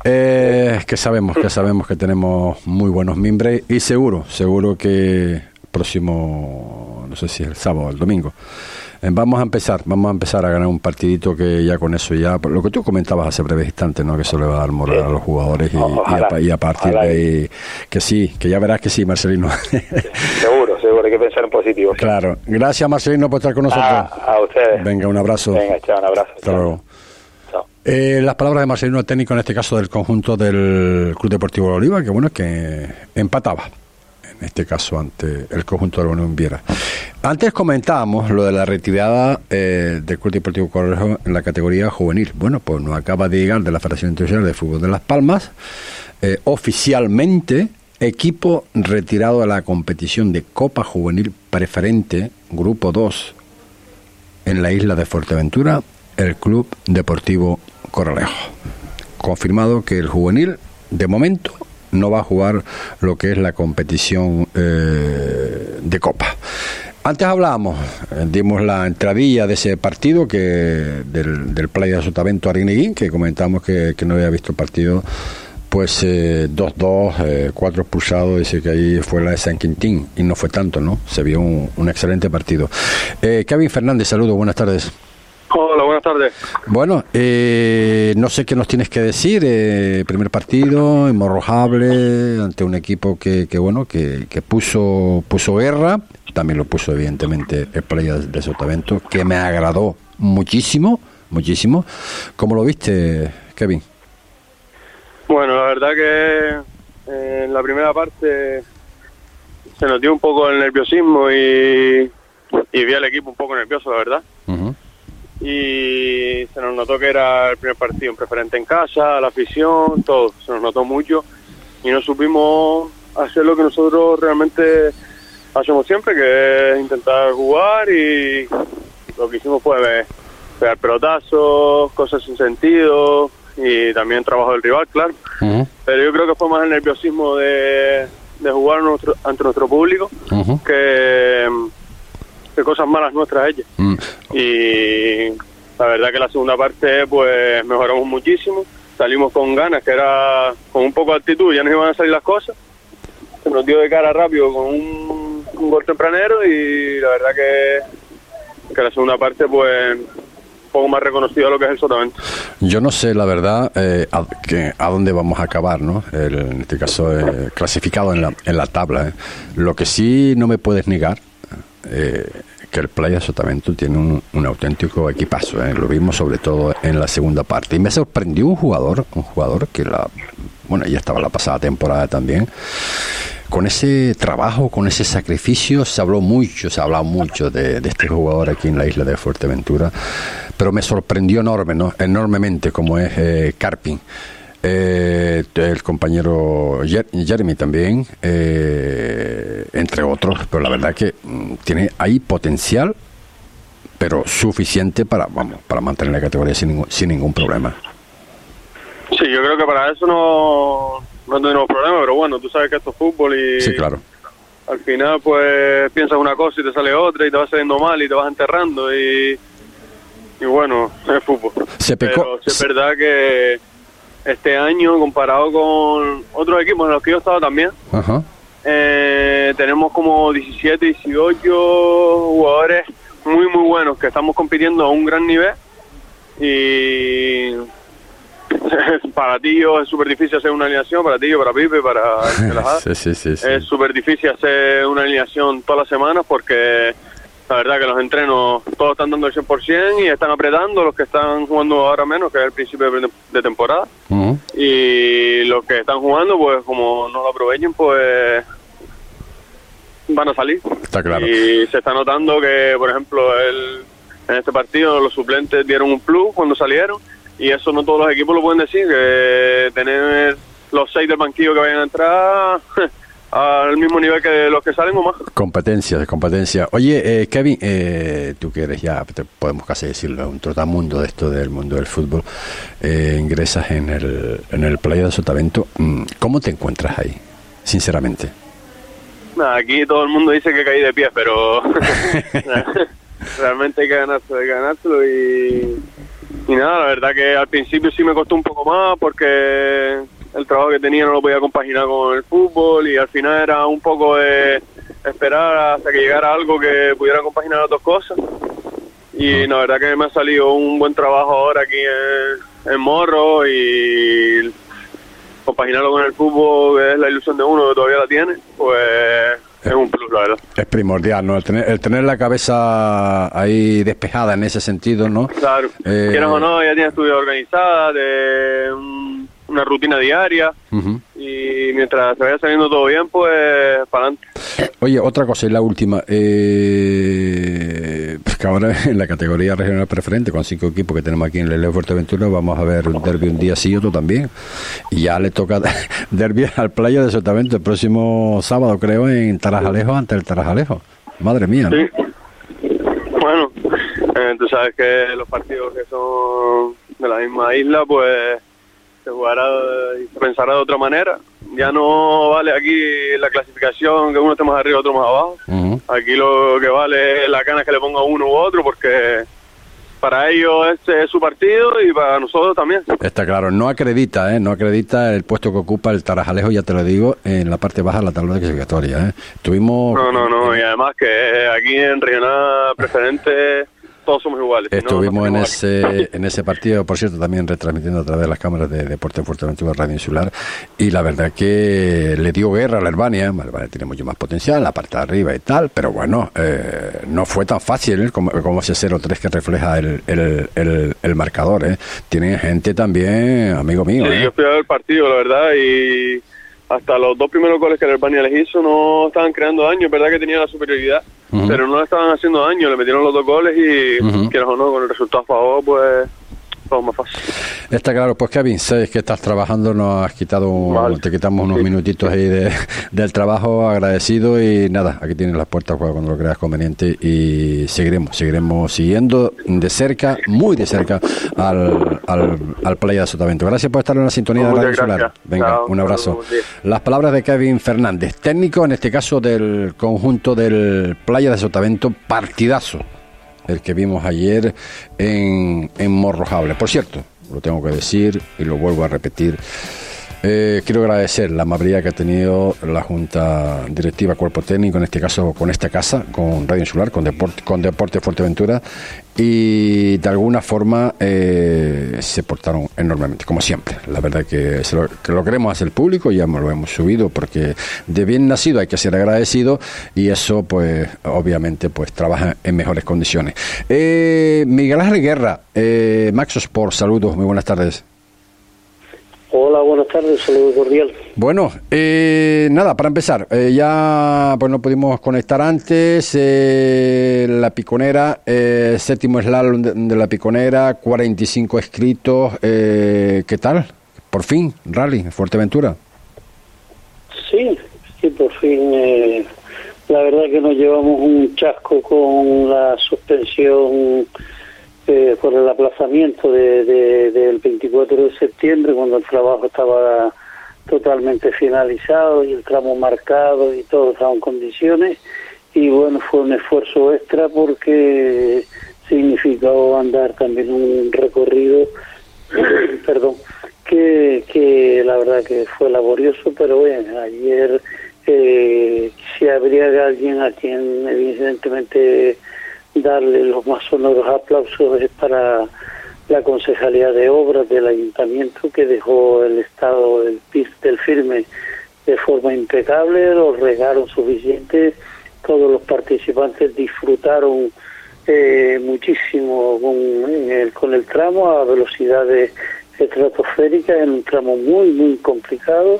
Eh, que sabemos, que sabemos que tenemos muy buenos mimbres y seguro, seguro que próximo, no sé si es el sábado o el domingo, eh, vamos a empezar, vamos a empezar a ganar un partidito que ya con eso ya, por lo que tú comentabas hace breves instantes, ¿no? Que eso le va a dar moral Sí. a los jugadores y, y a, y partir ojalá. de ahí, que sí, que ya verás que sí, Marcelino. Seguro, seguro, hay que pensar en positivo. claro. Gracias, Marcelino, por estar con nosotros. A, a ustedes. Venga, un abrazo. Venga, chao, un abrazo. Hasta chao. luego. Eh, las palabras de Marcelino técnico en este caso del conjunto del Club Deportivo de Oliva, que bueno, que empataba en este caso ante el conjunto de la Unión Viera. Antes comentábamos lo de la retirada eh, del Club Deportivo Correjo en la categoría juvenil. Bueno, pues nos acaba de llegar de la Federación Internacional de Fútbol de Las Palmas eh, oficialmente equipo retirado de la competición de Copa Juvenil Preferente Grupo 2 en la isla de Fuerteventura el Club Deportivo Corralejo. Confirmado que el juvenil, de momento, no va a jugar lo que es la competición eh, de Copa. Antes hablábamos, eh, dimos la entradilla de ese partido que del, Playa de Sotavento Arigneguín, que comentamos que, no había visto el partido, pues eh, 2-2, eh, 4 expulsados, dice que ahí fue la de San Quintín, y no fue tanto, ¿no? Se vio un, un excelente partido. Eh, Kevin Fernández, saludos, buenas tardes. Hola, buenas tardes. Bueno, eh, no sé qué nos tienes que decir. eh, primer partido, inmorrojable, ante un equipo que, que bueno, que, que puso, puso guerra. También lo puso, evidentemente, el Playa de Sotavento, que me agradó muchísimo, muchísimo. ¿Cómo lo viste, Kevin? Bueno, la verdad que eh, en la primera parte se nos dio un poco el nerviosismo y, y vi al equipo un poco nervioso, la verdad. Y se nos notó que era el primer partido en preferente en casa, la afición, todo. Se nos notó mucho y no supimos hacer lo que nosotros realmente hacemos siempre, que es intentar jugar y lo que hicimos fue pegar pelotazos, cosas sin sentido y también trabajo del rival, claro. Pero yo creo que fue más el nerviosismo de, de jugar nuestro- ante nuestro público que, que cosas malas nuestras ellas. mm. Y la verdad que la segunda parte pues mejoramos muchísimo, salimos con ganas, que era con un poco de actitud, ya nos iban a salir las cosas. Se nos dio de cara rápido con un, un gol tempranero y la verdad que, que la segunda parte pues poco más reconocido lo que es el Sotavento. Yo no sé, la verdad, eh, a, que- a dónde vamos a acabar, ¿no? El- en este caso, eh, clasificado en la, en la tabla. ¿eh? Lo que sí no me puedes negar, eh, que el Playa Sotavento tiene un, un auténtico equipazo, ¿eh? Lo vimos sobre todo en la segunda parte. Y me sorprendió un jugador, un jugador que la, bueno, ya estaba la pasada temporada también, con ese trabajo, con ese sacrificio, se habló mucho, se ha hablado mucho de, este jugador aquí en la isla de Fuerteventura, pero me sorprendió enorme, ¿no? enormemente como es eh, Carpin. Eh, el compañero Jer- Jeremy también, eh, entre otros, pero la verdad que mm, tiene ahí potencial, pero suficiente para, vamos, para mantener la categoría sin ningún, sin ningún problema. Sí, yo creo que para eso no, no tenemos problema, pero bueno, tú sabes que esto es fútbol y Sí, claro. al final pues piensas una cosa y te sale otra y te va saliendo mal y te vas enterrando y, y bueno, es fútbol. Se pecó- Pero es verdad que este año comparado con otros equipos en los que yo he estado también, Ajá. eh, tenemos como 17, 18 jugadores muy muy buenos que estamos compitiendo a un gran nivel y para ti yo es súper difícil hacer una alineación, para ti para Pipe, para sí, sí, sí. Es súper difícil hacer una alineación todas las semanas porque la verdad que los entrenos todos están dando el 100% y están apretando los que están jugando ahora menos, que es el principio de, temporada. Y los que están jugando, pues como no lo aprovechen, pues van a salir. Está claro. Y se está notando que, por ejemplo, el, en este partido los suplentes dieron un plus cuando salieron y eso no todos los equipos lo pueden decir, que tener los seis del banquillo que vayan a entrar al mismo nivel que los que salen o más. Competencia, competencia. Oye, eh, Kevin, eh, tú que eres ya, podemos casi decirlo, un trotamundo de esto del mundo del fútbol, eh, ingresas en el, en el Playa de Sotavento. Mm, ¿Cómo te encuentras ahí, sinceramente? aquí todo el mundo dice que caí de pie, pero realmente hay que hay que ganárselo y, y nada, la verdad que al principio sí me costó un poco más porque el trabajo que tenía no lo podía compaginar con el fútbol y al final era un poco de esperar hasta que llegara algo que pudiera compaginar las dos cosas. Y la verdad que me ha salido un buen trabajo ahora aquí en, Morro y compaginarlo con el fútbol, que es la ilusión de uno que todavía la tiene, pues es un plus, la verdad. Es primordial, ¿no? El tener, el tener la cabeza ahí despejada en ese sentido, ¿no? Claro. Eh, Quieras o no, ya tienes tu vida organizada, de una rutina diaria y mientras se vaya saliendo todo bien, pues para adelante. Oye, otra cosa y la última. Eh, pues que ahora en la categoría regional preferente, con cinco equipos que tenemos aquí en Leleo Fuerteventura, vamos a ver un derby un día sí y otro también. Y ya le toca derby al Playa de Sotavento el próximo sábado, creo, en Tarajalejo, ante el Tarajalejo. Madre mía. Sí. Bueno, eh, tú sabes que los partidos que son de la misma isla, pues se jugará y se pensará de otra manera. Ya no vale aquí la clasificación que uno esté más arriba, otro más abajo. Aquí lo que vale es la gana que le ponga uno u otro, porque para ellos este es su partido y para nosotros también. Está claro, no acredita, ¿eh? no acredita el puesto que ocupa el Tarajalejo, ya te lo digo, en la parte baja de la tabla de clasificatoria. ¿eh? Tuvimos... No, no, no, y además que aquí en Regional Preferente todos somos iguales. Estuvimos en ese en ese partido, por cierto, también retransmitiendo a través de las cámaras de Deporte Fuerteventura Radio Insular y la verdad que le dio guerra a la Albania. Albania tiene mucho más potencial, la parte de arriba y tal, pero bueno, eh, no fue tan fácil ¿eh? como, como, ese 0-3 que refleja el, el, el, marcador. ¿eh? Tienen gente también, amigo mío. Sí, yo fui a ver el partido, la verdad, y hasta los dos primeros goles que el Albania les hizo no estaban creando daño, es verdad que tenía la superioridad, pero no le estaban haciendo daño, le metieron los dos goles y, quieras o no, con el resultado a favor, pues más fácil. Está claro, pues Kevin, sabes que estás trabajando, nos has quitado, te quitamos unos minutitos ahí de, del trabajo, agradecido y nada, aquí tienes las puertas cuando lo creas conveniente y seguiremos, seguiremos siguiendo de cerca, muy de cerca, al, al, al Playa de Sotavento. Gracias por estar en la sintonía de Radio Solar. Venga, un abrazo. Las palabras de Kevin Fernández, técnico en este caso del conjunto del Playa de Sotavento, partidazo el que vimos ayer en, en Morrojable. Por cierto, lo tengo que decir y lo vuelvo a repetir. Eh, quiero agradecer la amabilidad que ha tenido la Junta Directiva Cuerpo Técnico, en este caso con esta casa, con Radio Insular, con Deporte, con Deporte Fuerteventura, y de alguna forma eh, se portaron enormemente, como siempre. La verdad que, lo, que lo queremos hacer público, ya lo hemos subido, porque de bien nacido hay que ser agradecido, y eso, pues, obviamente, pues trabaja en mejores condiciones. Eh, Miguel Ángel Guerra, eh, saludos, muy buenas tardes. Tardes, saludo cordial. Bueno, eh, nada, para empezar, eh, ya pues no pudimos conectar antes, eh, la piconera, séptimo slalom de, la piconera, 45 escritos, ¿qué tal? Por fin, rally, Fuerteventura. Sí, sí, por fin, la verdad que nos llevamos un chasco con la suspensión eh, por el aplazamiento de, del 24 de septiembre, cuando el trabajo estaba totalmente finalizado y el tramo marcado y todo estaba en condiciones. Y bueno, fue un esfuerzo extra porque significó andar también un recorrido, perdón, que, que la verdad que fue laborioso, pero bueno, ayer eh, si habría alguien a quien evidentemente darle los más sonoros aplausos es para la Concejalía de Obras del Ayuntamiento que dejó el estado del, del firme de forma impecable, los regaron suficiente, todos los participantes disfrutaron eh, muchísimo con el, con el tramo a velocidades estratosféricas en un tramo muy muy complicado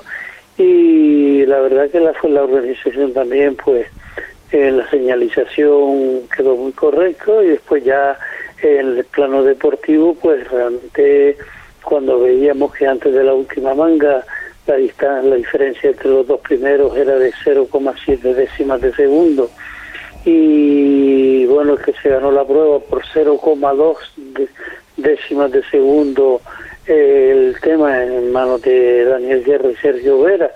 y la verdad que la, la organización también pues en la señalización quedó muy correcto y después ya en el plano deportivo pues realmente cuando veíamos que antes de la última manga la distancia, la diferencia entre los dos primeros era de 0,7 décimas de segundo. Y bueno, que se ganó la prueba por 0,2 décimas de segundo el tema en manos de Daniel Guerra y Sergio Vera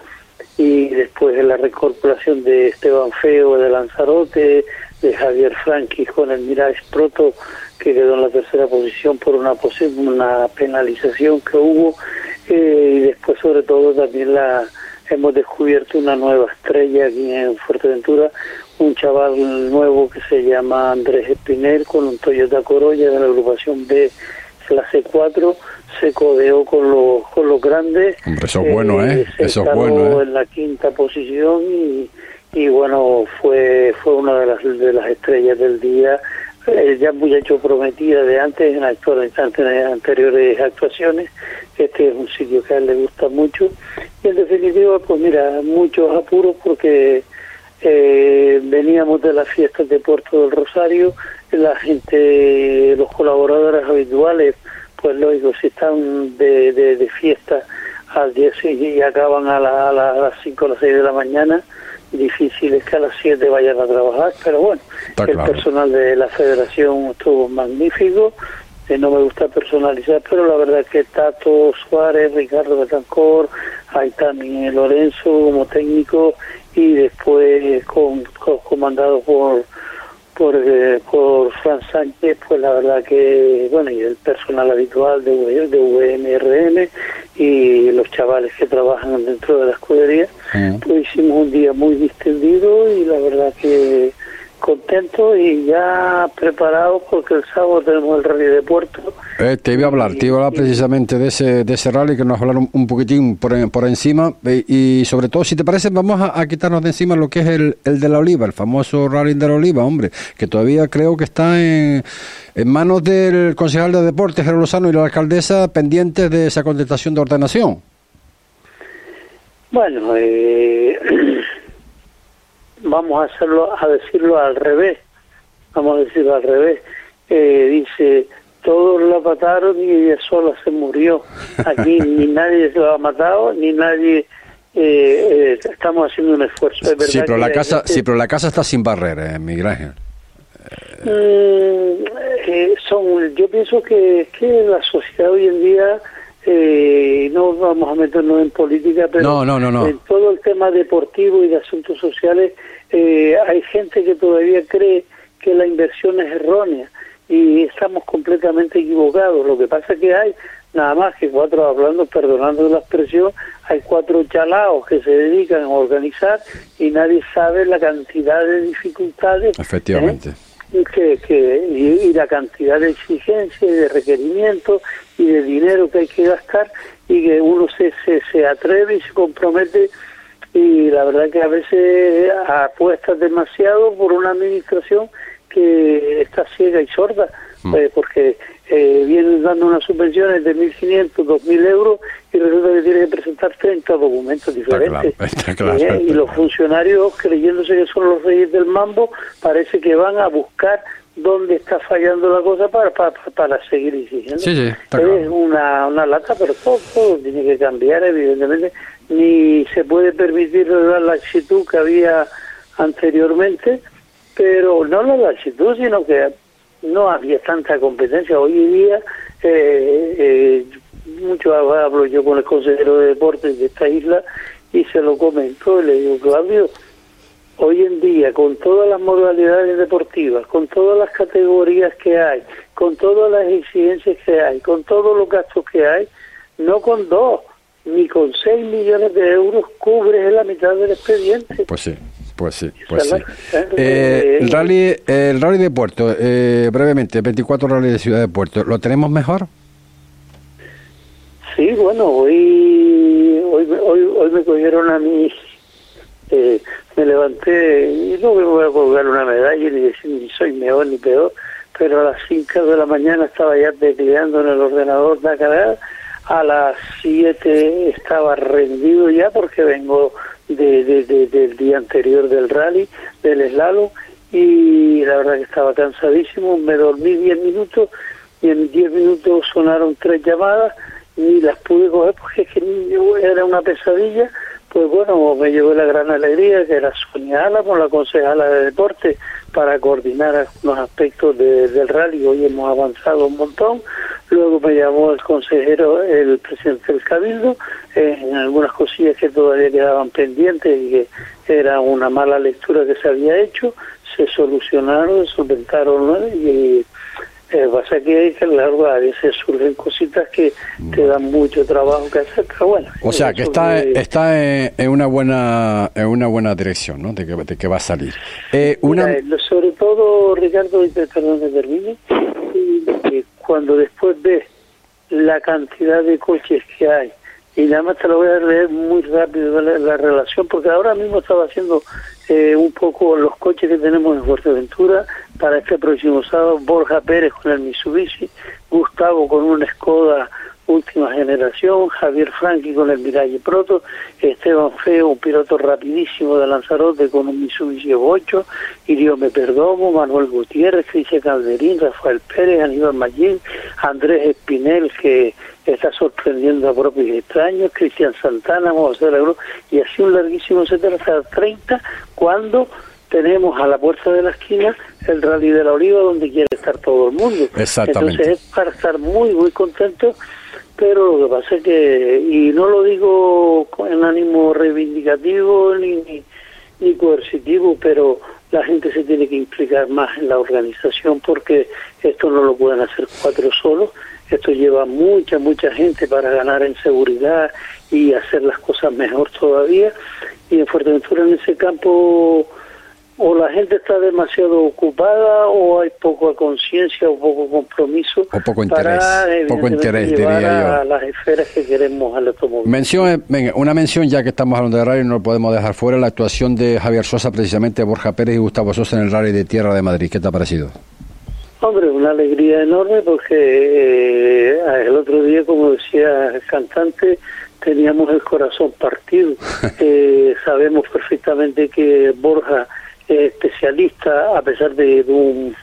y después de la recorporación de Esteban Feo de Lanzarote, de Javier Franqui con el Mirage Proto que quedó en la tercera posición por una una penalización que hubo eh, y después sobre todo también la hemos descubierto una nueva estrella aquí en Fuerteventura, un chaval nuevo que se llama Andrés Espinel con un Toyota Corolla de la agrupación B clase 4 se codeó con los con los grandes. Hombre, eso es bueno eh, eh eso es bueno ¿eh? en la quinta posición y, y bueno fue fue una de las de las estrellas del día. Eh, ya muchacho prometida de antes en, actuales, en anteriores actuaciones este es un sitio que a él le gusta mucho. Y en definitiva pues mira muchos apuros porque eh, veníamos de las fiestas de Puerto del Rosario, la gente, los colaboradores habituales, pues lógico, si están de, de, fiesta al 10 y acaban a, las 5 o las 6 de la mañana, difícil es que a las 7 vayan a trabajar, pero bueno, el personal de la federación estuvo magnífico, eh, no me gusta personalizar, pero la verdad es que Tato Suárez, Ricardo Betancor, ahí también Lorenzo como técnico y después con, comandado por por, eh, por Fran Sánchez, pues la verdad que, bueno, y el personal habitual de, de VMRM y los chavales que trabajan dentro de la escudería, pues hicimos un día muy distendido y la verdad que contento y ya preparado porque el sábado tenemos el rally de Puerto. Eh, te iba a hablar, te iba a hablar precisamente de ese, de ese rally que nos hablaron un poquitín por, por encima y sobre todo, si te parece, vamos a, quitarnos de encima lo que es el, el de la oliva, el famoso rally de la oliva, hombre, que todavía creo que está en, en manos del concejal de deportes, Gerardo Lozano, y la alcaldesa pendientes de esa contestación de ordenación. Bueno, eh... vamos a hacerlo, a decirlo al revés, vamos a decirlo al revés, eh, dice, todos la mataron y ella sola se murió. Aquí ni nadie se lo ha matado, ni nadie... Eh, eh, estamos haciendo un esfuerzo. sí, pero la casa, sí, pero la casa está sin barreras, Miguel Ángel. Mm, son, yo pienso que, que la sociedad hoy en día eh, no vamos a meternos en política, pero en todo el tema deportivo y de asuntos sociales eh, hay gente que todavía cree que la inversión es errónea y estamos completamente equivocados. Lo que pasa es que hay nada más que cuatro, hablando, perdonando la expresión, hay cuatro chalaos que se dedican a organizar y nadie sabe la cantidad de dificultades. Efectivamente. ¿eh? que, que y, la cantidad de exigencias y de requerimientos y de dinero que hay que gastar y que uno se, se, se atreve y se compromete y la verdad que a veces apuestas demasiado por una administración que está ciega y sorda, mm. eh, porque eh, vienen dando unas subvenciones de 1.500, 2.000 euros y resulta que tiene que presentar 30 documentos diferentes. Eh, y los funcionarios, creyéndose que son los reyes del mambo, parece que van a buscar dónde está fallando la cosa para, para, para seguir exigiendo. es una, una lata, pero todo, todo tiene que cambiar, evidentemente. Ni se puede permitir la laxitud que había anteriormente, pero no la laxitud, sino que no había tanta competencia. Hoy en día, eh, eh, mucho hablo yo con el consejero de deportes de esta isla y se lo comento y le digo, Claudio, hoy en día, con todas las modalidades deportivas, con todas las categorías que hay, con todas las exigencias que hay, con todos los gastos que hay, no con dos, ni con seis millones de euros cubres la mitad del expediente. Pues sí. Pues sí, pues sí. Eh, el rally, el rally de Puerto, eh, brevemente, 24 rally de Ciudad de Puerto, ¿lo tenemos mejor? Sí, bueno, hoy, hoy, hoy, hoy me cogieron a mí, eh, me levanté y no me voy a colgar una medalla ni decir ni soy mejor ni peor, pero a las 5 de la mañana estaba ya tecleando en el ordenador de acá, a las 7 estaba rendido ya porque vengo de, de, del día anterior del rally, del slalom, y la verdad que estaba cansadísimo, me dormí 10 minutos y en 10 minutos sonaron tres llamadas y las pude coger porque es que era una pesadilla, pues bueno, me llevó la gran alegría que era Sonia Álamo, la concejala de deporte, para coordinar los aspectos del rally. Hoy hemos avanzado un montón. Luego me llamó el consejero, el presidente del Cabildo, eh, en algunas cosillas que todavía quedaban pendientes y que era una mala lectura que se había hecho. Se solucionaron, se solventaron y eh, pasa que, claro, a veces surgen cositas que te dan mucho trabajo que hacer, pero bueno. O sea, que está, está en, una buena en una buena dirección, ¿no? De que, de que va a salir. Eh, una... sobre todo, Ricardo, perdón que termine, cuando después ves la cantidad de coches que hay, y nada más te lo voy a leer muy rápido la, relación, porque ahora mismo estaba haciendo eh, un poco los coches que tenemos en Fuerteventura para este próximo sábado, Borja Pérez con el Mitsubishi, Gustavo con una Skoda última generación, Javier Franqui con el Mirage Proto, Esteban Feo, un piloto rapidísimo de Lanzarote con un Mitsubishi 8, Me Perdomo, Manuel Gutiérrez, Cristian Calderín, Rafael Pérez, Aníbal Mallín, Andrés Espinel, que está sorprendiendo a propios extraños, Cristian Santana, José la y así un larguísimo etcétera hasta 30, cuando tenemos a la puerta de la esquina el Rally de la Oliva, donde quiere estar todo el mundo. Exactamente. Entonces es para estar muy, muy contento pero lo que pasa es que, y no lo digo en ánimo reivindicativo ni, ni, coercitivo, pero la gente se tiene que implicar más en la organización porque esto no lo pueden hacer cuatro solos, esto lleva mucha, mucha gente para ganar en seguridad y hacer las cosas mejor todavía. Y en Fuerteventura en ese campo o la gente está demasiado ocupada o hay poca conciencia o poco compromiso o poco interés, para, poco interés diría yo. a las esferas que queremos al automóvil. Mención, venga, una mención ya que estamos hablando de rally no lo podemos dejar fuera la actuación de Javier Sosa precisamente Borja Pérez y Gustavo Sosa en el rally de Tierra de Madrid. ¿Qué te ha parecido? Hombre, una alegría enorme porque eh, el otro día, como decía el cantante, teníamos el corazón partido. eh, sabemos perfectamente que Borja especialista, a pesar de, un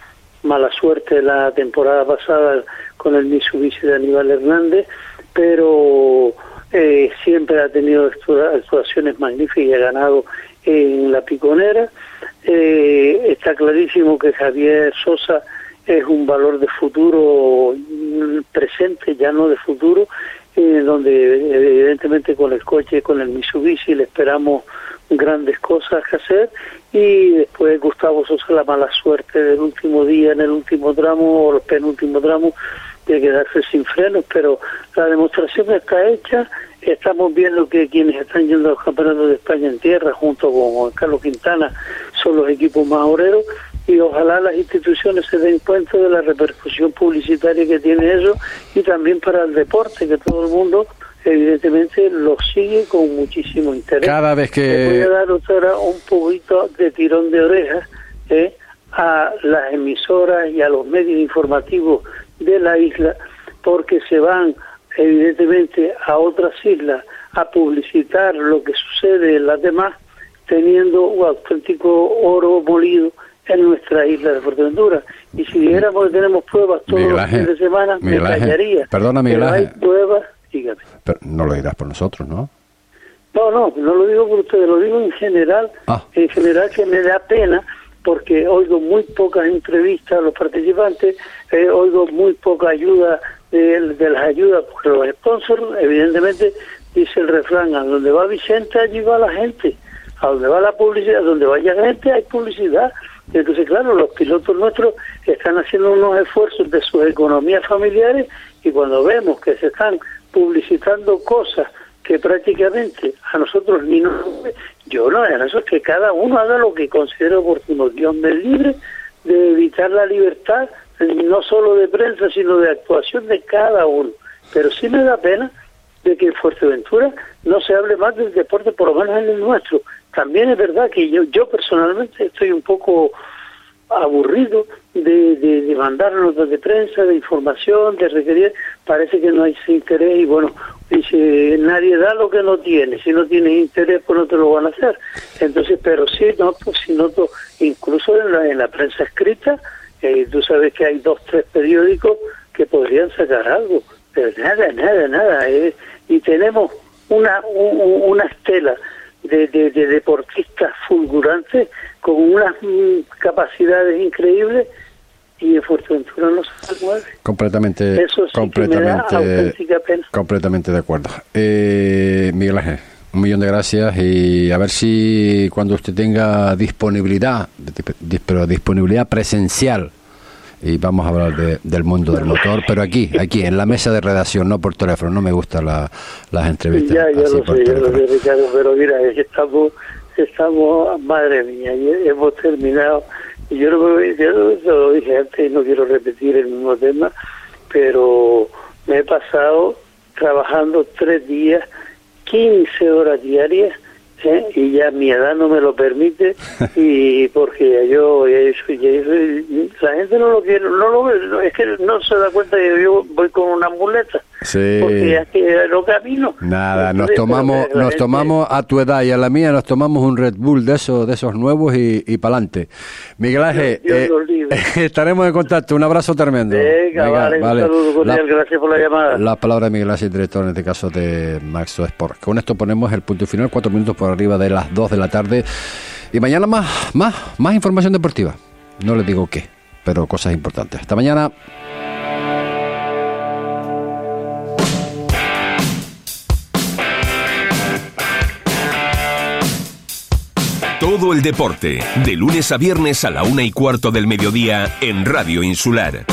mala suerte la temporada pasada con el Mitsubishi de Aníbal Hernández, pero eh, siempre ha tenido actuaciones magníficas y ha ganado en la piconera. Eh, está clarísimo que Javier Sosa es un valor de futuro presente, ya no de futuro, eh, donde evidentemente con el coche, con el Mitsubishi le esperamos grandes cosas que hacer. Y después Gustavo Sosa la mala suerte del último día en el último tramo o el penúltimo tramo de quedarse sin frenos, pero la demostración está hecha, estamos viendo que quienes están yendo a los campeonatos de España en tierra junto con Carlos Quintana son los equipos más obreros y ojalá las instituciones se den cuenta de la repercusión publicitaria que tiene eso y también para el deporte, que todo el mundo evidentemente lo sigue con muchísimo interés. Cada vez que... voy a dar otra un poquito de tirón de orejas ¿eh? a las emisoras y a los medios informativos de la isla, porque se van evidentemente a otras islas a publicitar lo que sucede en las demás, teniendo un auténtico oro molido en nuestra isla de Fuerteventura. Y si dijéramos que tenemos pruebas todos los fines de semana, me callaría. Perdona, Miguel Pero hay pruebas pero no lo dirás por nosotros, ¿no? No, no, no lo digo por ustedes, lo digo en general, ah. en general que me da pena porque oigo muy pocas entrevistas a los participantes, eh, oigo muy poca ayuda de, las ayudas, porque los sponsors, evidentemente, dice el refrán, a donde va Vicente, allí va la gente, a donde va la publicidad, a donde vaya gente hay publicidad. Entonces, claro, los pilotos nuestros están haciendo unos esfuerzos de sus economías familiares y cuando vemos que se están publicitando cosas que prácticamente a nosotros ni nos... Yo no, eso es que cada uno haga lo que considere oportuno. Dios me libre de evitar la libertad, no solo de prensa, sino de actuación de cada uno. Pero sí me da pena de que en Fuerteventura no se hable más del deporte, por lo menos en el nuestro. También es verdad que yo, yo personalmente estoy un poco aburrido de, de, mandar notas de prensa, de información, de requerir, parece que no hay interés y bueno, dice, nadie da lo que no tiene, si no tienes interés pues no te lo van a hacer. Entonces, pero sí, no, pues si noto, incluso en la, en la prensa escrita, eh, tú sabes que hay dos, tres periódicos que podrían sacar algo, pero nada, nada, nada, eh, y tenemos una, una estela de, de, deportistas fulgurantes con unas mm, capacidades increíbles y en Fuerteventura no se mueve. Completamente, Eso sí completamente, completamente de acuerdo. Eh, Miguel Ángel, un millón de gracias y a ver si cuando usted tenga disponibilidad, pero disponibilidad presencial y vamos a hablar del mundo del motor, pero aquí, aquí, en la mesa de redacción, no por teléfono, no me gustan las entrevistas. Ya, ya lo sé, ya lo sé, Ricardo, pero mira, estamos, estamos, madre mía, hemos terminado, y yo, lo, yo lo dije antes y no quiero repetir el mismo tema, pero me he pasado trabajando tres días, 15 horas diarias, ¿eh? y ya mi edad no me lo permite y porque yo la gente no lo quiere no lo es que no se da cuenta que yo voy con una muleta sí. porque es que no camino. Nada nos tomamos nos tomamos a tu edad y a la mía nos tomamos un Red Bull de esos de esos nuevos y, y para adelante Miguel Ángel eh, estaremos en contacto. Un abrazo tremendo. Venga, vale, un saludo gracias por la llamada. la palabra de Miguel Ángel director en este caso de Maxo Sport. Con esto ponemos el punto final cuatro minutos por arriba de las 2 de la tarde. Y mañana más, más, más información deportiva. No les digo qué, pero cosas importantes. Hasta mañana. Todo el deporte, de lunes a viernes a la una y cuarto del mediodía en Radio Insular.